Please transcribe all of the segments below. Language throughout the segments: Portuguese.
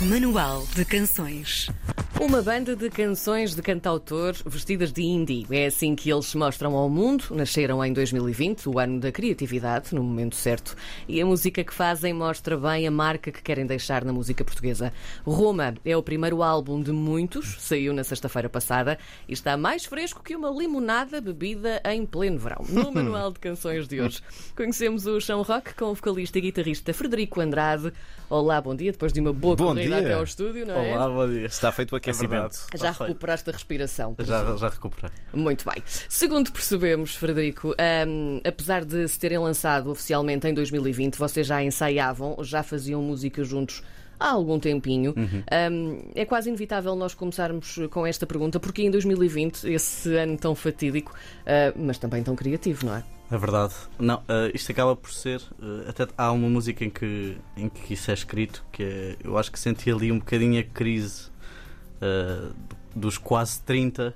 Manual de Canções. Uma banda de canções de cantautor vestidas de indie. É assim que eles se mostram ao mundo. Nasceram em 2020, o ano da criatividade, no momento certo. E a música que fazem mostra bem a marca que querem deixar na música portuguesa. Roma é o primeiro álbum de muitos, saiu na sexta-feira passada e está mais fresco que uma limonada bebida em pleno verão. No Manual de Canções de hoje. Conhecemos o chão rock com o vocalista e guitarrista Frederico Andrade. Olá, bom dia. Depois de uma boa Bom corrida dia. até ao estúdio, não é? Olá, bom dia. Está feito É. Já recuperaste a respiração. Já, já recuperei. Muito bem. Segundo percebemos, Frederico, hum, apesar de se terem lançado oficialmente em 2020, vocês já ensaiavam, já faziam música juntos há algum tempinho. Hum, é quase inevitável nós começarmos com esta pergunta, porque em 2020, esse ano tão fatídico, ah, mas também tão criativo, não é? É verdade. Não, eh, isto acaba por ser. eh, até há uma música em que, em que isso é escrito, que é, eu acho que senti ali um bocadinho a crise eh, dos quase 30,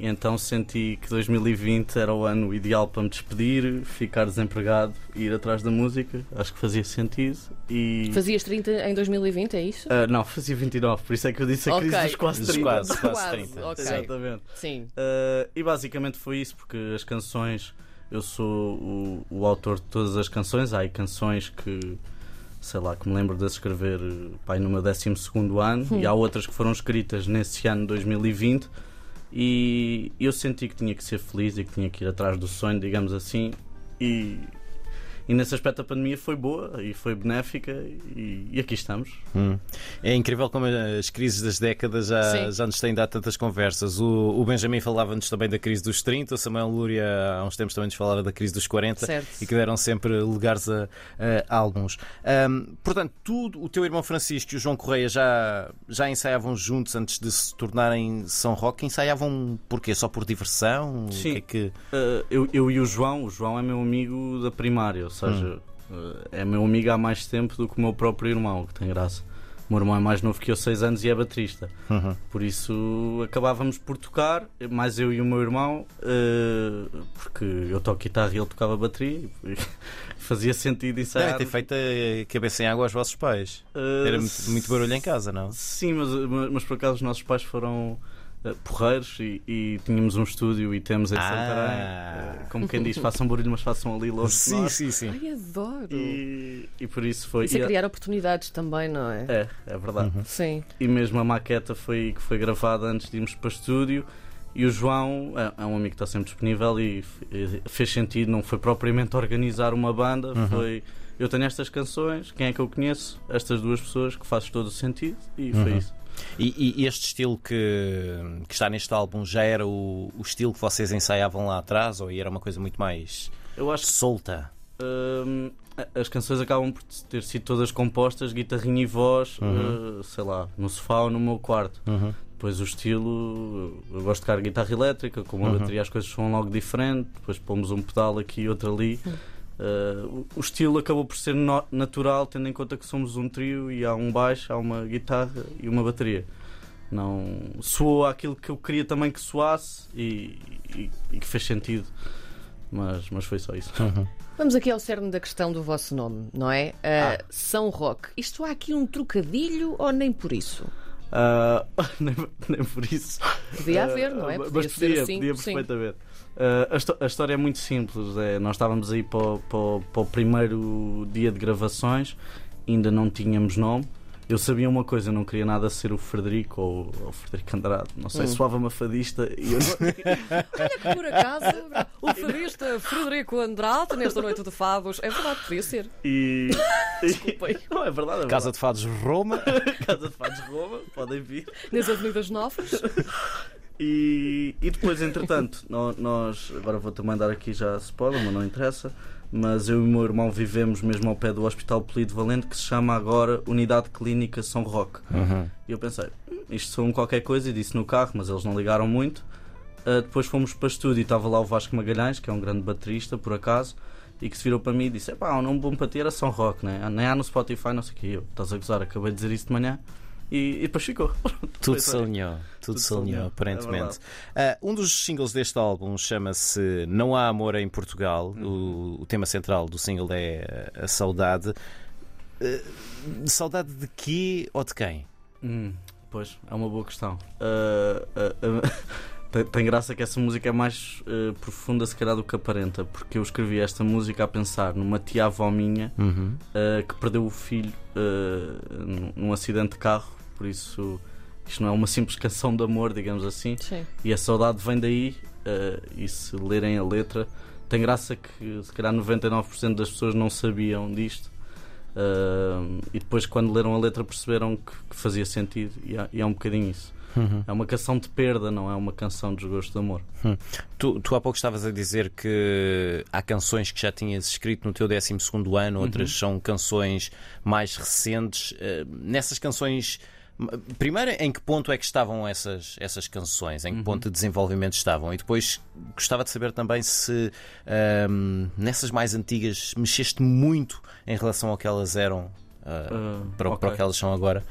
e então senti que 2020 era o ano ideal para me despedir, ficar desempregado e ir atrás da música. Acho que fazia sentido. E. Fazias 30 em 2020, é isso? Eh, não, fazia 29, por isso é que eu disse a crise Ok. dos quase Dos 30. quase, quase Quase, 30. ok. Exatamente. Sim. Uh, e basicamente foi isso, porque as canções, eu sou o, o autor de todas as canções. Há aí canções que, sei lá, que me lembro de escrever uh, pai, no meu 12 ano, e há outras que foram escritas nesse ano 2020. E eu senti que tinha que ser feliz e que tinha que ir atrás do sonho, digamos assim. E, e nesse aspecto a pandemia foi boa e foi benéfica, e, e aqui estamos. Hum. É incrível como as crises das décadas já, Sim. já nos têm dado tantas conversas. O, o Benjamin falava-nos também da crise dos 30, o Samuel Lúria há uns tempos também nos falava da crise dos 40 Certo. e que deram sempre lugares a, a álbuns. Ahm, portanto, tu, o teu irmão Francisco e o João Correia já, já ensaiavam juntos antes de se tornarem São Roque? Ensaiavam porquê? Só por diversão? O Sim. que é que... Uh, eu, eu e o João, o João é meu amigo da primária, ou seja, uh, é meu amigo há mais tempo do que o meu próprio irmão, que tem graça. O meu irmão é mais novo que eu, 6 anos, e é baterista. Uhum. Por isso acabávamos por tocar, mais eu e o meu irmão, uh, porque eu toco guitarra e ele tocava bateria, e fazia sentido Devem ensaiar. ter feito a cabeça em água aos vossos pais. Uh, Era muito, muito barulho em casa, não? Sim, mas, mas, por acaso os nossos pais foram porreiros e, e tínhamos um estúdio e temos em Ah. Santarém. Uh, como quem diz, façam barulho, mas façam ali longe de Sim, nós. sim, sim. Ai, adoro. E, e por isso foi. Isso é e a- criar oportunidades também, não é? é, é verdade. Sim. E mesmo a maqueta foi, que foi gravada antes de irmos para o estúdio. E o João é, é um amigo que está sempre disponível e e fez sentido, não foi propriamente organizar uma banda, foi eu tenho estas canções, quem é que eu conheço? Estas duas pessoas que faz todo o sentido e foi Uhum. isso. E, e este estilo que, que está neste álbum já era o, o estilo que vocês ensaiavam lá atrás ou era uma coisa muito mais Eu acho que solta? hum, as canções acabam por ter sido todas compostas, guitarrinha e voz, Uhum. uh, sei lá, no sofá ou no meu quarto. Depois o estilo, eu gosto de tocar guitarra elétrica, com uma Uhum. bateria as coisas são logo diferentes, depois pomos um pedal aqui e outro ali. Uh, o- estilo acabou por ser no- natural, tendo em conta que somos um trio e há um baixo, há uma guitarra e uma bateria. Não soou aquilo que eu queria também que soasse e, e- e que fez sentido, mas, mas foi só isso. Vamos aqui ao cerne da questão do vosso nome, não é? Ah, Ah. São Roque. Isto há aqui um trocadilho ou nem por isso? Ah, nem, nem por isso. Podia Ah, haver, não é? Mas Podia ser podia, assim. podia perfeitamente. Ah, a, a história é muito simples. É, nós estávamos aí para, para para o primeiro dia de gravações, ainda não tínhamos nome. Eu sabia uma coisa, eu não queria nada ser o Frederico ou o Frederico Andrade. Não sei, Hum. soava-me a fadista e eu não, Olha que por acaso, o fadista Frederico Andrade, nesta noite de fados, é verdade, podia ser. e, Desculpem. Não, é verdade. É Casa de Fados Roma. verdade. Casa de Fados Roma, podem vir. Nas Avenidas Novas. E, e depois, entretanto, nó- nós, agora vou também dar aqui já spoiler, mas não interessa. Mas eu e o meu irmão vivemos mesmo ao pé do Hospital Polido Valente, que se chama agora Unidade Clínica São Roque. E eu pensei, "Hum, isto são qualquer coisa, e disse no carro, mas eles não ligaram muito. Ah, depois fomos para estúdio e estava lá o Vasco Magalhães, que é um grande baterista, por acaso, e que se virou para mim e disse: pá, um nome bom para ti era São Roque, né? nem há no Spotify, não sei o que. Eu, estás a gozar, acabei de dizer isso de manhã. E, e depois ficou. Tudo se alinhou, tudo Tudo se alinhou, alinhou, aparentemente. é Ah, um dos singles deste álbum chama-se Não Há Amor em Portugal. O, o tema central do single é a saudade. Ah, saudade de quê ou de quem? Hum, pois, é uma boa questão. Uh, uh, uh, tem, tem, graça que essa música é mais profunda, se calhar, do que aparenta, porque eu escrevi esta música a pensar numa tia-avó minha uhum. que perdeu o filho num acidente de carro, por isso isto não é uma simples canção de amor, digamos assim. Sim. E a saudade vem daí, e se lerem a letra, tem graça que se calhar 99% das pessoas não sabiam disto. Uh, e depois, quando leram a letra, perceberam que, que fazia sentido, e é, e é, um bocadinho isso. Uhum. É uma canção de perda, não é uma canção de desgosto de amor. Uhum. Tu, tu, há pouco estavas a dizer que há canções que já tinhas escrito no teu 12 ano, outras uhum. são canções mais recentes. Uh, nessas canções Primeiro, em que ponto é que estavam essas, essas canções? Em que uhum. ponto de desenvolvimento estavam? E depois gostava de saber também se um, nessas mais antigas mexeste muito em relação ao que elas eram uh, uh, para, okay. para o que elas são agora,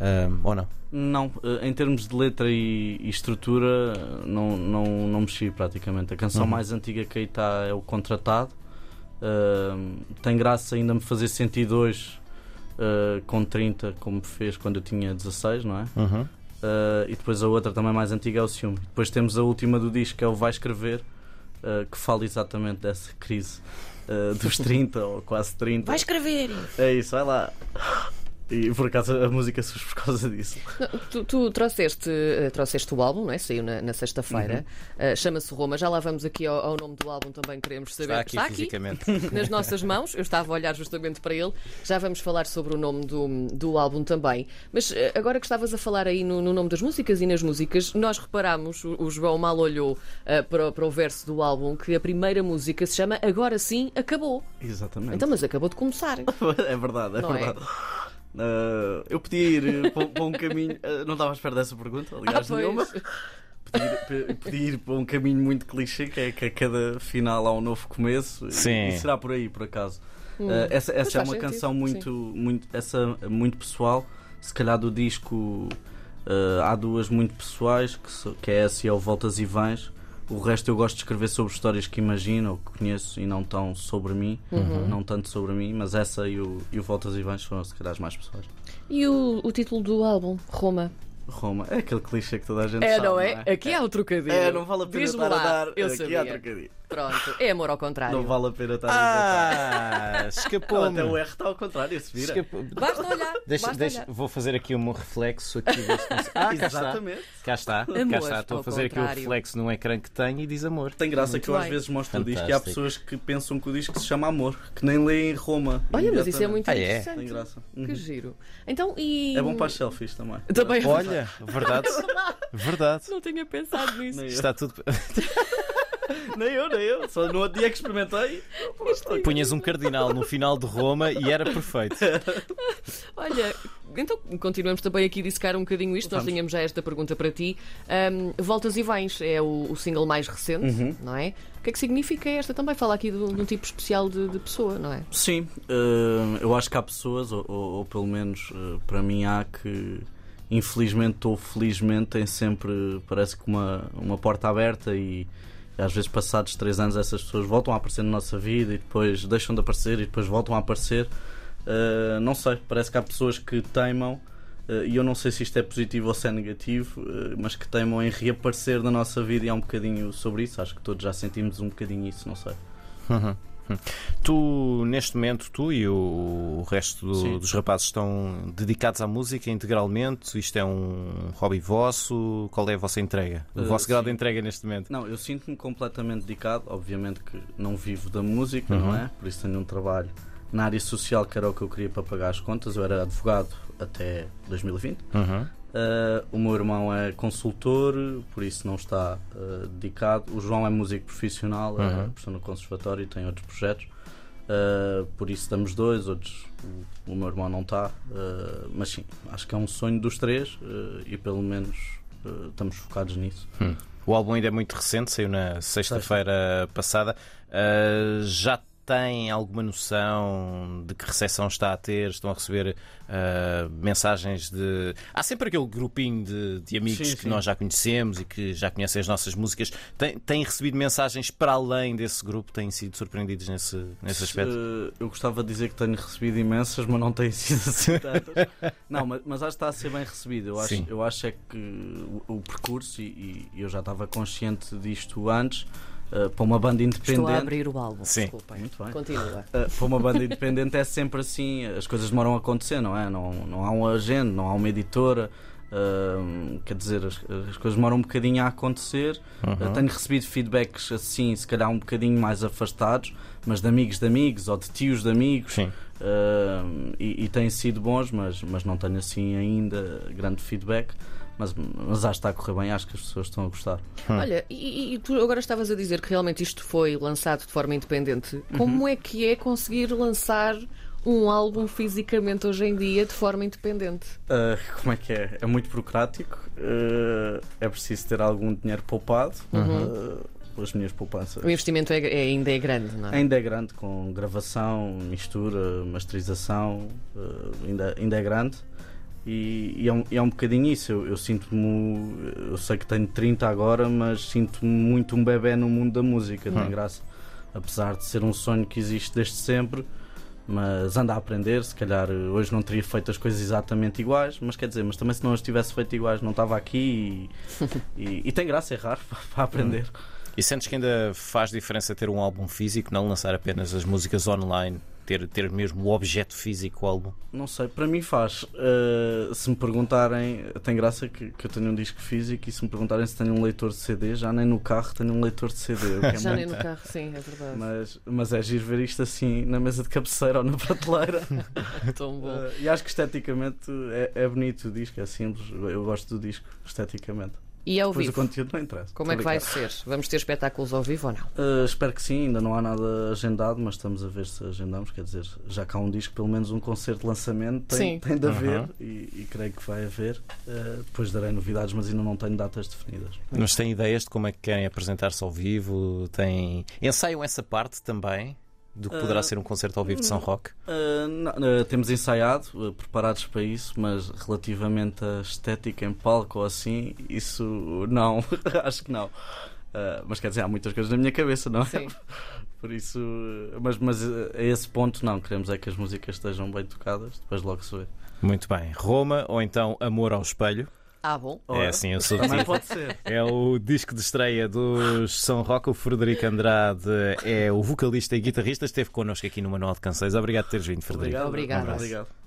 um, ou não? Não, eh, em termos de letra e, e, estrutura, não, não, não mexi praticamente. A canção uhum. mais antiga que aí está é o Contratado. Uh, tem graça ainda me fazer sentido hoje uh, com 30, como fez quando eu tinha 16, não é? Uhum. Uh, e depois a outra também mais antiga é o Ciúme. Depois temos a última do disco, que é o Vai Escrever, uh, que fala exatamente dessa crise dos 30 ou quase 30. Vai escrever! É isso, vai lá. E por acaso a música surge por causa disso. tu, tu trouxeste, uh, trouxeste o álbum, não é? Saiu na, na sexta-feira. Uhum. Uh, Chama-se Roma. Já lá vamos aqui ao, ao, nome do álbum também, queremos saber. Está aqui, Está fisicamente. aqui nas nossas mãos. Eu estava a olhar justamente para ele. Já vamos falar sobre o nome do, do álbum também. Mas uh, agora que estavas a falar aí no, no, nome das músicas e nas músicas, nós reparámos, o, o João mal olhou para, para o verso do álbum, que a primeira música se chama Agora Sim Acabou. Exatamente. Então, mas acabou de começar. é verdade, é não é? verdade. É? Uh, eu podia ir eh, para, um caminho. Uh, não estava à espera dessa pergunta, aliás, ah, nenhuma. Podia ir, para um caminho muito clichê, que é que a cada final há um novo começo. Sim. E, será por aí, por acaso. Hum, uh, essa essa é uma sentido. canção muito, muito, essa, muito pessoal. Se calhar do disco há duas muito pessoais, que, que é essa e é o Voltas e Vães o resto eu gosto de escrever sobre histórias que imagino ou que conheço e não tão sobre mim, uhum. não tanto sobre mim, mas essa e o, e o Voltas e Vães foram se calhar as mais pessoas. E o, o título do álbum, Roma? Roma, é aquele clichê que toda a gente é, sabe. Não é? Não é? Aqui há o trocadilho. É, não vale a pena estar a dar. Eu aqui sabia. há trocadilho. Pronto, é amor ao contrário. Não vale a pena estar ah, a escapou Até o R está ao contrário, se vira. Escapou. Basta olhar. Deixa, basta deixa, olhar. Vou fazer aqui um reflexo aqui Ah, Exatamente. Cá está. Cá Amor, está. Estou a fazer contrário. aqui o reflexo num ecrã que tenho e diz amor. Tem graça Muito que eu às bem. vezes mostro o disco e há Fantástico. pessoas que pensam que o disco se chama Amor, que nem leem Roma. Olha, mas isso é muito Ah, é? interessante. Tem graça. Que Uhum. giro. Então, e. É bom para as selfies também. Também Olha, verdade. Verdade. Não tinha pensado nisso. Está tudo. nem eu, nem eu. Só no outro dia que experimentei. Punhas um cardinal no final de Roma e era perfeito. Olha, então continuamos também aqui a dissecar um bocadinho isto. Nós Vamos. tínhamos já esta pergunta para ti. Ahm, Voltas e Vens é o, o single mais recente, Uhum. não é? O que é que significa esta também? Fala aqui de, um- de um tipo especial de, de pessoa, não é? Sim, eh, eu acho que há pessoas, ou, ou- ou pelo menos eh, para mim há, que infelizmente ou felizmente têm sempre, parece que uma, uma porta aberta e às vezes passados três anos essas pessoas voltam a aparecer na nossa vida e depois deixam de aparecer e depois voltam a aparecer. Eh, não sei, parece que há pessoas que teimam eh, e eu não sei se isto é positivo ou se é negativo, eh, mas que teimam em reaparecer na nossa vida e há um bocadinho sobre isso. Acho que todos já sentimos um bocadinho isso, não sei. Uhum. Tu, neste momento, tu e o, o resto do- Sim. dos rapazes estão dedicados à música integralmente? Isto é um hobby vosso? Qual é a vossa entrega? O Uh, vosso grau de sim. entrega neste momento? Não, eu sinto-me completamente dedicado. Obviamente que não vivo da música, não Uhum. é? Por isso tenho um trabalho na área social que era o que eu queria para pagar as contas. Eu era advogado até 2020. Uhum. Uh, o meu irmão é consultor, por isso não está uh, dedicado. O João é músico profissional, é Uhum. professor no conservatório e tem outros projetos. Uh, por isso estamos dois, outros o, o meu irmão não está. Mas sim, acho que é um sonho dos três e pelo menos estamos focados nisso. O álbum ainda é muito recente, saiu na sexta-feira passada. Já têm alguma noção de que recepção está a ter? Estão a receber uh, mensagens de. Há sempre aquele grupinho de, de amigos Sim, que sim. nós já conhecemos e que já conhecem as nossas músicas. Têm, têm recebido mensagens para além desse grupo? Têm sido surpreendidos nesse, nesse aspecto? Eh, Eu gostava de dizer que tenho recebido imensas, mas não têm sido assim tantas. não, mas, mas acho que está a ser bem recebido. Eu acho, Sim. eu acho é que o, o percurso, e, e eu já estava consciente disto antes, eh, para uma banda independente. Estou a abrir o álbum. Sim. Desculpem. Muito bem. Continua. Uh, para uma banda independente é sempre assim, as coisas demoram a acontecer, não é? Não, não há um agente, não há uma editora, uh, quer dizer, as, as coisas demoram um bocadinho a acontecer. Uhum. Uh, tenho recebido feedbacks assim, se calhar um bocadinho mais afastados, mas de amigos de amigos ou de tios de amigos. Sim. Uh, e, e têm sido bons, mas, mas não tenho assim ainda grande feedback. Mas, mas acho que está a correr bem, acho que as pessoas estão a gostar. Olha, e, e tu agora estavas a dizer que realmente isto foi lançado de forma independente. Como é que é conseguir lançar um álbum fisicamente hoje em dia de forma independente? Uh, como é que é? É muito burocrático. uh, é preciso ter algum dinheiro poupado. uh, pelas minhas poupanças. O investimento é, é- ainda é grande, não é? Ainda é grande, com gravação, mistura, masterização, uh, ainda, ainda é grande. E, e é, um, é um bocadinho isso. Eu, eu sinto-me. Eu sei que tenho 30 agora, mas sinto-me muito um bebê no mundo da música, tem graça. Apesar de ser um sonho que existe desde sempre, mas anda a aprender. Se calhar uh, hoje não teria feito as coisas exatamente iguais, mas quer dizer, mas também se não as tivesse feito iguais, não estava aqui. E, e- e tem graça, é raro para aprender. E sentes que ainda faz diferença ter um álbum físico, não lançar apenas as músicas online, ter, ter mesmo o objeto físico, o álbum? Não sei, para mim faz. Uh, se me perguntarem, tem graça que, que eu tenho um disco físico e se me perguntarem se tenho um leitor de CD, já nem no carro tenho um leitor de CD. é Já nem muito- no carro, sim, é verdade. mas, mas é giro ver isto assim na mesa de cabeceira ou na prateleira. Tão bom. Uh, e acho que esteticamente é, é bonito o disco, é simples. Eu gosto do disco esteticamente. E ao Depois o vivo? conteúdo não interessa. Como é que vai ser? Vamos ter espetáculos ao vivo ou não? Uh, espero que sim, ainda não há nada agendado, mas estamos a ver se agendamos. Quer dizer, já cá há um disco, pelo menos um concerto de lançamento tem, Sim. tem de haver Uhum. e, e creio que vai haver. Uh, depois darei novidades, mas ainda não tenho datas definidas. Mas têm ideias de como é que querem apresentar-se ao vivo? Têm... Ensaiam essa parte também? Do que poderá Ah, ser um concerto ao vivo de São Roque? Uh, não, uh, temos ensaiado, uh, preparados para isso, mas relativamente à estética em palco ou assim, isso não, acho que não. Uh, mas quer dizer, há muitas coisas na minha cabeça, não é? Sim. Por isso, uh, mas, mas uh, a esse ponto não, queremos é que as músicas estejam bem tocadas, depois logo se vê. Muito bem. Roma ou então Amor ao Espelho? Ah, bom. É assim, eu sou Também tipo. pode ser. É o disco de estreia dos São Roque. O Frederico Andrade é o vocalista e guitarrista. Esteve connosco aqui no Manual de Canções. Obrigado por teres vindo, Frederico. Obrigada. Obrigado.